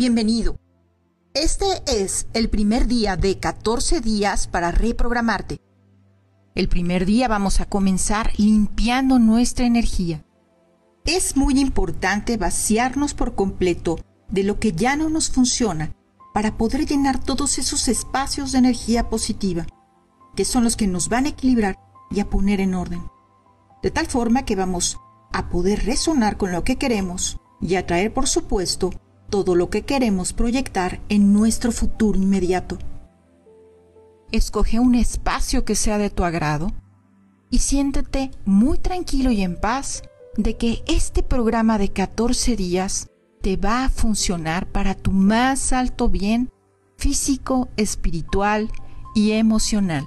Bienvenido. Este es el primer día de 14 días para reprogramarte. El primer día vamos a comenzar limpiando nuestra energía. Es muy importante vaciarnos por completo de lo que ya no nos funciona para poder llenar todos esos espacios de energía positiva, que son los que nos van a equilibrar y a poner en orden. De tal forma que vamos a poder resonar con lo que queremos y atraer, por supuesto, todo lo que queremos proyectar en nuestro futuro inmediato. Escoge un espacio que sea de tu agrado y siéntete muy tranquilo y en paz de que este programa de 14 días te va a funcionar para tu más alto bien físico, espiritual y emocional.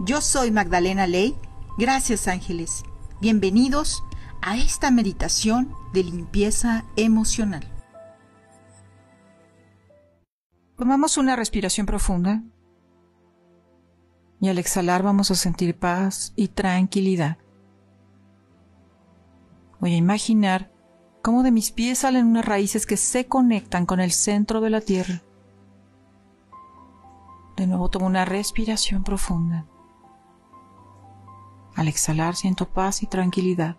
Yo soy Magdalena Ley. Gracias ángeles. Bienvenidos a esta meditación de limpieza emocional. Tomamos una respiración profunda y al exhalar vamos a sentir paz y tranquilidad. Voy a imaginar cómo de mis pies salen unas raíces que se conectan con el centro de la tierra. De nuevo tomo una respiración profunda. Al exhalar siento paz y tranquilidad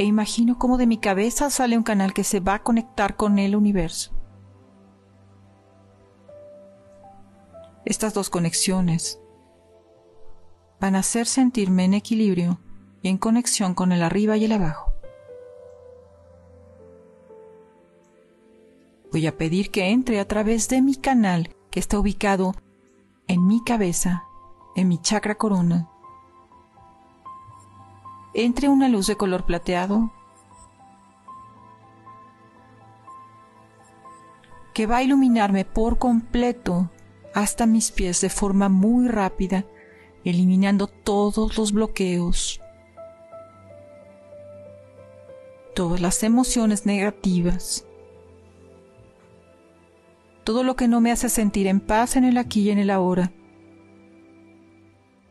e imagino cómo de mi cabeza sale un canal que se va a conectar con el universo. Estas dos conexiones van a hacer sentirme en equilibrio y en conexión con el arriba y el abajo. Voy a pedir que entre a través de mi canal que está ubicado en mi cabeza, en mi chakra corona, entre una luz de color plateado que va a iluminarme por completo hasta mis pies de forma muy rápida, eliminando todos los bloqueos, todas las emociones negativas, todo lo que no me hace sentir en paz en el aquí y en el ahora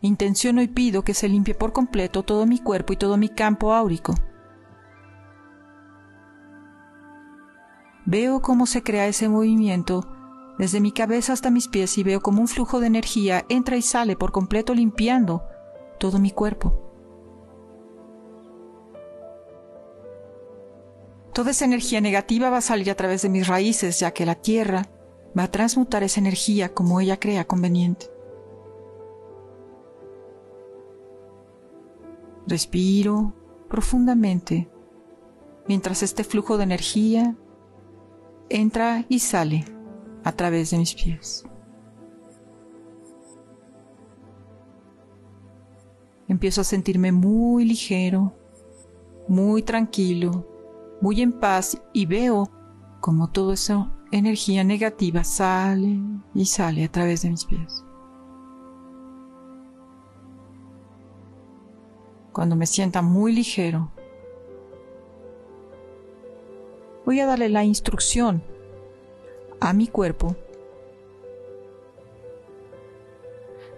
Intenciono y pido que se limpie por completo todo mi cuerpo y todo mi campo áurico. Veo cómo se crea ese movimiento desde mi cabeza hasta mis pies y veo como un flujo de energía entra y sale por completo limpiando todo mi cuerpo. Toda esa energía negativa va a salir a través de mis raíces, ya que la tierra va a transmutar esa energía como ella crea conveniente. Respiro profundamente mientras este flujo de energía entra y sale a través de mis pies. Empiezo a sentirme muy ligero, muy tranquilo, muy en paz y veo como toda esa energía negativa sale y sale a través de mis pies. Cuando me sienta muy ligero, voy a darle la instrucción a mi cuerpo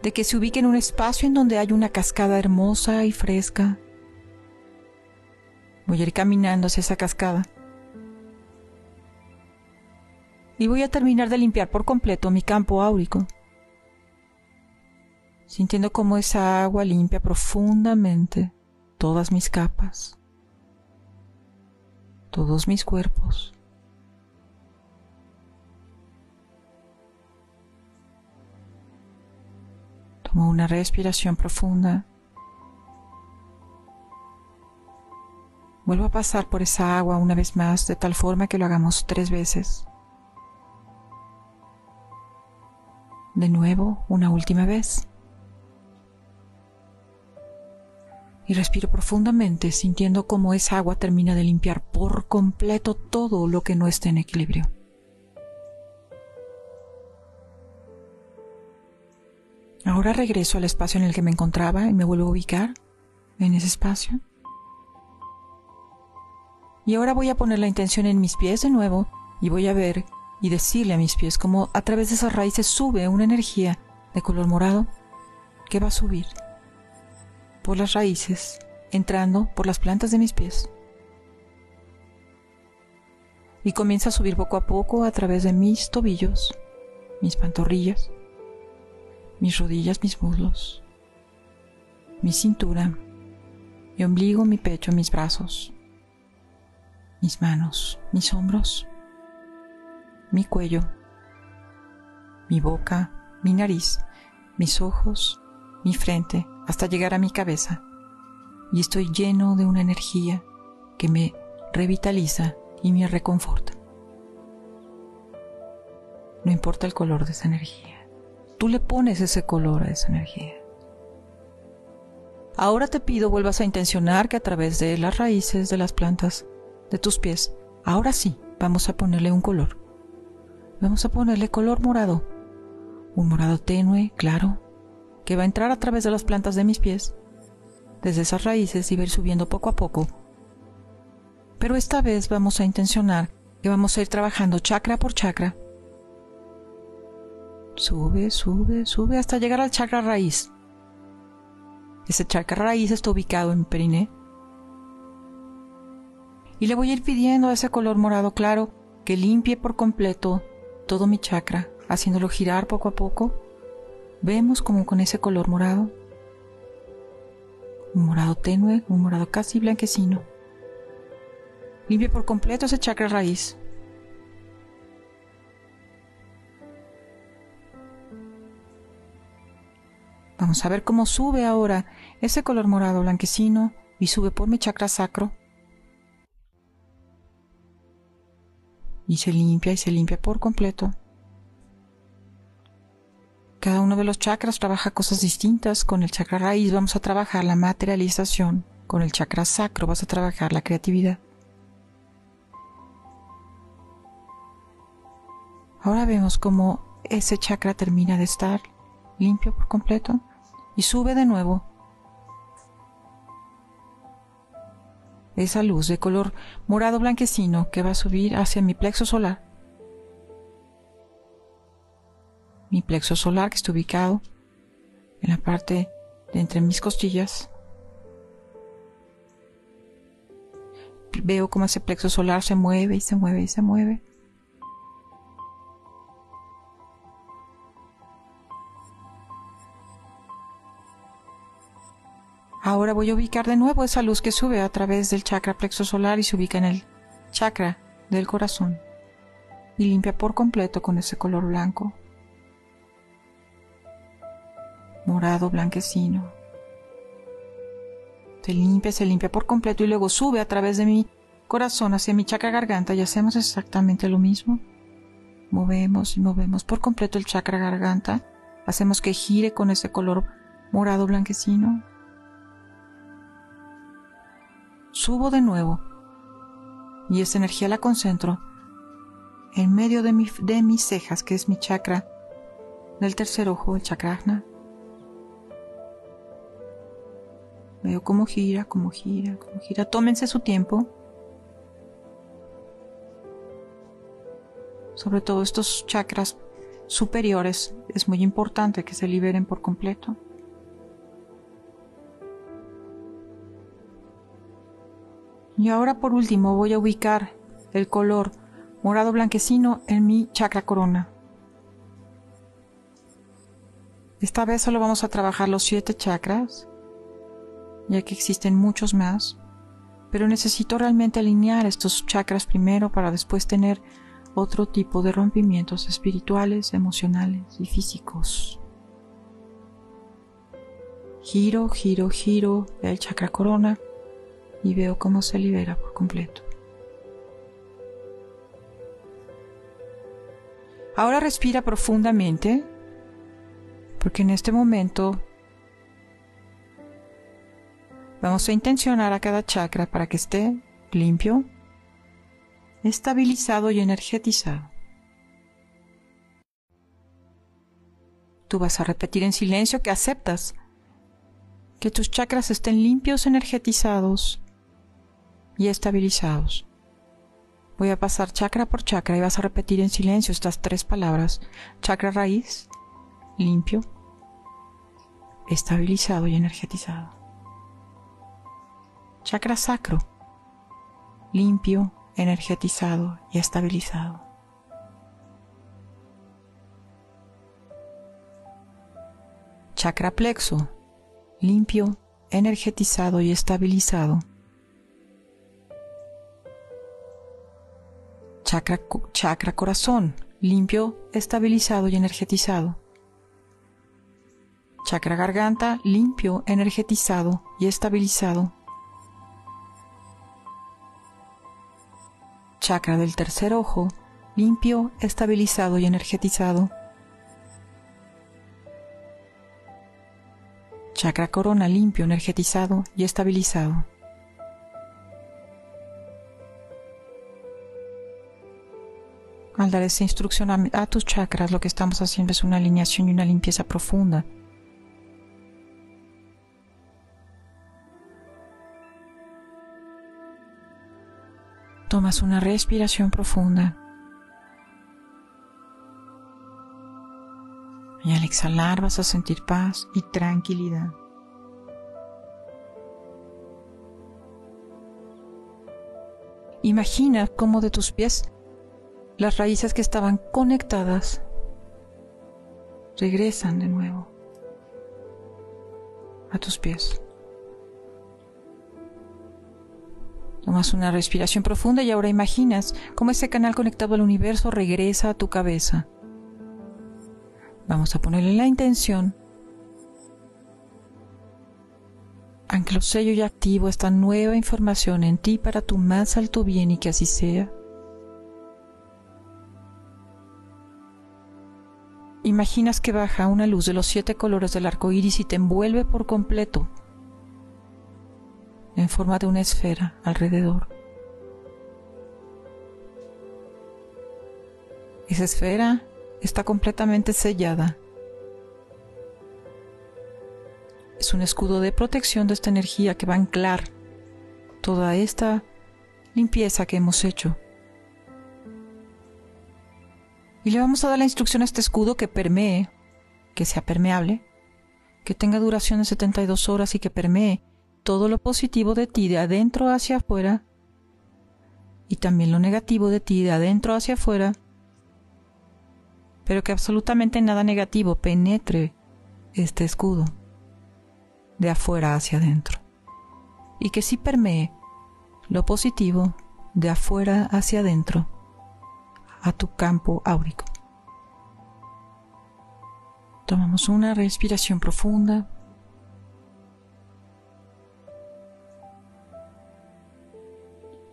de que se ubique en un espacio en donde hay una cascada hermosa y fresca. Voy a ir caminando hacia esa cascada. Y voy a terminar de limpiar por completo mi campo áurico sintiendo cómo esa agua limpia profundamente todas mis capas, todos mis cuerpos. Tomo una respiración profunda. Vuelvo a pasar por esa agua una vez más, de tal forma que lo hagamos tres veces. De nuevo, una última vez. Y respiro profundamente sintiendo cómo esa agua termina de limpiar por completo todo lo que no esté en equilibrio. Ahora regreso al espacio en el que me encontraba y me vuelvo a ubicar en ese espacio. Y ahora voy a poner la intención en mis pies de nuevo y voy a ver y decirle a mis pies cómo a través de esas raíces sube una energía de color morado que va a subir por las raíces, entrando por las plantas de mis pies. y comienza a subir poco a poco a través de mis tobillos, mis pantorrillas, mis rodillas, mis muslos, mi cintura, mi ombligo, mi pecho, mis brazos, mis manos, mis hombros, mi cuello, mi boca, mi nariz, mis ojos, mi frente, hasta llegar a mi cabeza. Y estoy lleno de una energía que me revitaliza y me reconforta. No importa el color de esa energía. Tú le pones ese color a esa energía. Ahora te pido vuelvas a intencionar que a través de las raíces de las plantas de tus pies, ahora sí, vamos a ponerle un color. Vamos a ponerle color morado. Un morado tenue, claro, que va a entrar a través de las plantas de mis pies, desde esas raíces y va a ir subiendo poco a poco pero esta vez vamos a intencionar que vamos a ir trabajando chakra por chakra. Sube, sube, sube hasta llegar al chakra raíz. Ese chakra raíz está ubicado en mi periné. Y le voy a ir pidiendo a ese color morado claro que limpie por completo todo mi chakra, haciéndolo girar poco a poco. Vemos como con ese color morado, un morado tenue, un morado casi blanquecino, Limpie por completo ese chakra raíz. Vamos a ver cómo sube ahora ese color morado blanquecino y sube por mi chakra sacro. Y se limpia y se limpia por completo. Cada uno de los chakras trabaja cosas distintas. Con el chakra raíz vamos a trabajar la materialización. Con el chakra sacro vas a trabajar la creatividad. Ahora vemos cómo ese chakra termina de estar limpio por completo y sube de nuevo. Esa luz de color morado blanquecino que va a subir hacia mi plexo solar. Mi plexo solar que está ubicado en la parte de entre mis costillas. Veo cómo ese plexo solar se mueve y se mueve y se mueve. Ahora voy a ubicar de nuevo esa luz que sube a través del chakra plexo solar y se ubica en el chakra del corazón y limpia por completo con ese color blanco, morado blanquecino. Se limpia, se limpia por completo y luego sube a través de mi corazón hacia mi chakra garganta y hacemos exactamente lo mismo. Movemos y movemos por completo el chakra garganta. Hacemos que gire con ese color morado blanquecino subo de nuevo y esa energía la concentro en medio de, de mis cejas, que es mi chakra del tercer ojo, el chakrasna. Veo cómo gira, cómo gira, cómo gira. Tómense su tiempo. Sobre todo estos chakras superiores es muy importante que se liberen por completo. Y ahora por último voy a ubicar el color morado blanquecino en mi chakra corona. Esta vez solo vamos a trabajar los siete chakras, ya que existen muchos más, pero necesito realmente alinear estos chakras primero para después tener otro tipo de rompimientos espirituales, emocionales y físicos. Giro, giro, giro el chakra corona y veo cómo se libera por completo. Ahora respira profundamente, porque en este momento vamos a intencionar a cada chakra para que esté limpio, estabilizado y energetizado. Tú vas a repetir en silencio que aceptas que tus chakras estén limpios, energetizados y estabilizados. Voy a pasar chakra por chakra y vas a repetir en silencio estas tres palabras. Chakra raíz, limpio, estabilizado y energetizado. Chakra sacro, limpio, energetizado y estabilizado. Chakra plexo, limpio, energetizado y estabilizado. Chakra, chakra corazón, limpio, estabilizado y energetizado. Chakra garganta, limpio, energetizado y estabilizado. Chakra del tercer ojo, limpio, estabilizado y energetizado. Chakra corona limpio, energetizado y estabilizado. Al dar esa instrucción a, tus chakras, lo que estamos haciendo es una alineación y una limpieza profunda. Una respiración profunda. Y al exhalar vas a sentir paz y tranquilidad. Imagina cómo de tus pies las raíces que estaban conectadas regresan de nuevo a tus pies. Tomas una respiración profunda y ahora imaginas cómo ese canal conectado al universo regresa a tu cabeza. Vamos a ponerle la intención. Anclo sello y activo esta nueva información en ti para tu más alto bien y que así sea. Imaginas que baja una luz de los siete colores del arco iris y te envuelve por completo en forma de una esfera alrededor. Esa esfera está completamente sellada. Es un escudo de protección de esta energía que va a anclar toda esta limpieza que hemos hecho. Y le vamos a dar la instrucción a este escudo que permee, que sea permeable, que tenga duración de 72 horas y que permee todo lo positivo de ti de adentro hacia afuera y también lo negativo de ti de adentro hacia afuera pero que absolutamente nada negativo penetre este escudo de afuera hacia adentro y que sí permee lo positivo de afuera hacia adentro a tu campo áurico. Tomamos una respiración profunda.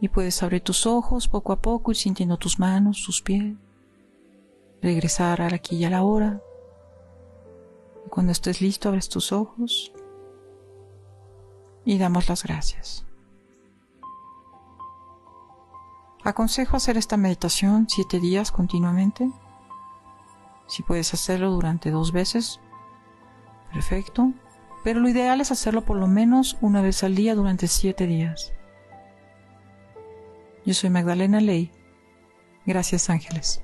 Y puedes abrir tus ojos poco a poco y sintiendo tus manos, tus pies regresar al aquí y a la hora. cuando estés listo, abres tus ojos y damos las gracias. Aconsejo hacer esta meditación siete días continuamente. Si puedes hacerlo durante dos veces, perfecto. Pero lo ideal es hacerlo por lo menos una vez al día durante siete días. Yo soy Magdalena Ley. Gracias ángeles.